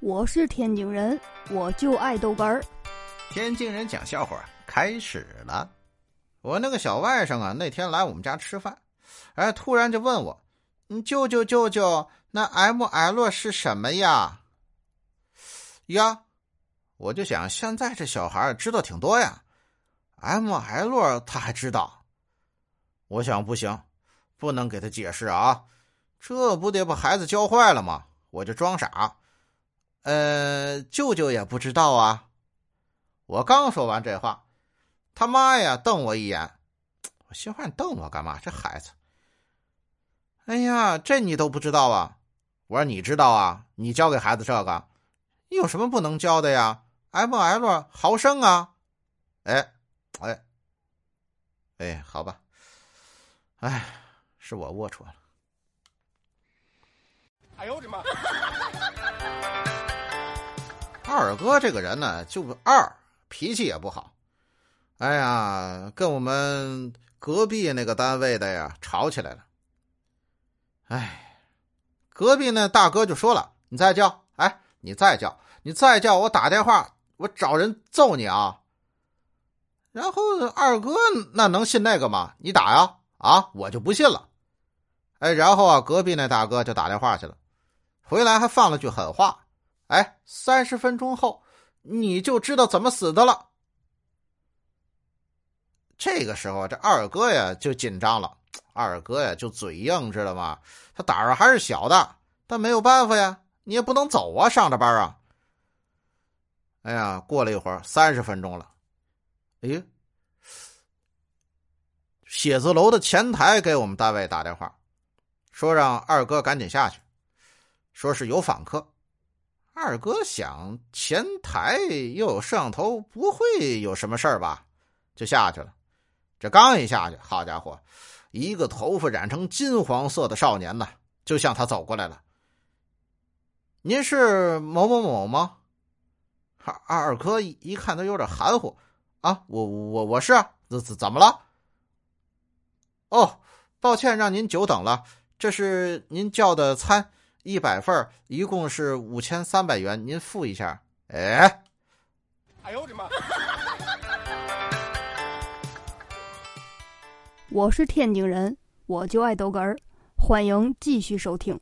我是天津人，我就爱豆干儿。天津人讲笑话开始了。我那个小外甥啊，那天来我们家吃饭，哎，突然就问我：“嗯，舅舅舅舅，那 M L 是什么呀？”呀，我就想，现在这小孩知道挺多呀，M L 他还知道。我想不行，不能给他解释啊，这不得把孩子教坏了吗？我就装傻。呃，舅舅也不知道啊。我刚说完这话，他妈呀瞪我一眼。我心话，你瞪我干嘛？这孩子，哎呀，这你都不知道啊？我说你知道啊？你教给孩子这个，你有什么不能教的呀？ml 毫升啊？哎，哎，哎，好吧。哎，是我龌龊了。哎呦我的妈！二哥这个人呢，就二，脾气也不好。哎呀，跟我们隔壁那个单位的呀吵起来了。哎，隔壁那大哥就说了：“你再叫，哎，你再叫，你再叫，我打电话，我找人揍你啊！”然后二哥那能信那个吗？你打呀，啊，我就不信了。哎，然后啊，隔壁那大哥就打电话去了，回来还放了句狠话。哎，三十分钟后，你就知道怎么死的了。这个时候，这二哥呀就紧张了。二哥呀就嘴硬，知道吗？他胆儿还是小的，但没有办法呀，你也不能走啊，上着班啊。哎呀，过了一会儿，三十分钟了。哎，写字楼的前台给我们单位打电话，说让二哥赶紧下去，说是有访客。二哥想前台又有摄像头，不会有什么事儿吧？就下去了。这刚一下去，好家伙，一个头发染成金黄色的少年呢，就向他走过来了。您是某某某吗？二二哥一看他有点含糊啊，我我我是，怎怎怎么了？哦，抱歉让您久等了，这是您叫的餐。一百份一共是五千三百元，您付一下。哎，哎呦我的妈！我是天津人，我就爱逗哏儿，欢迎继续收听。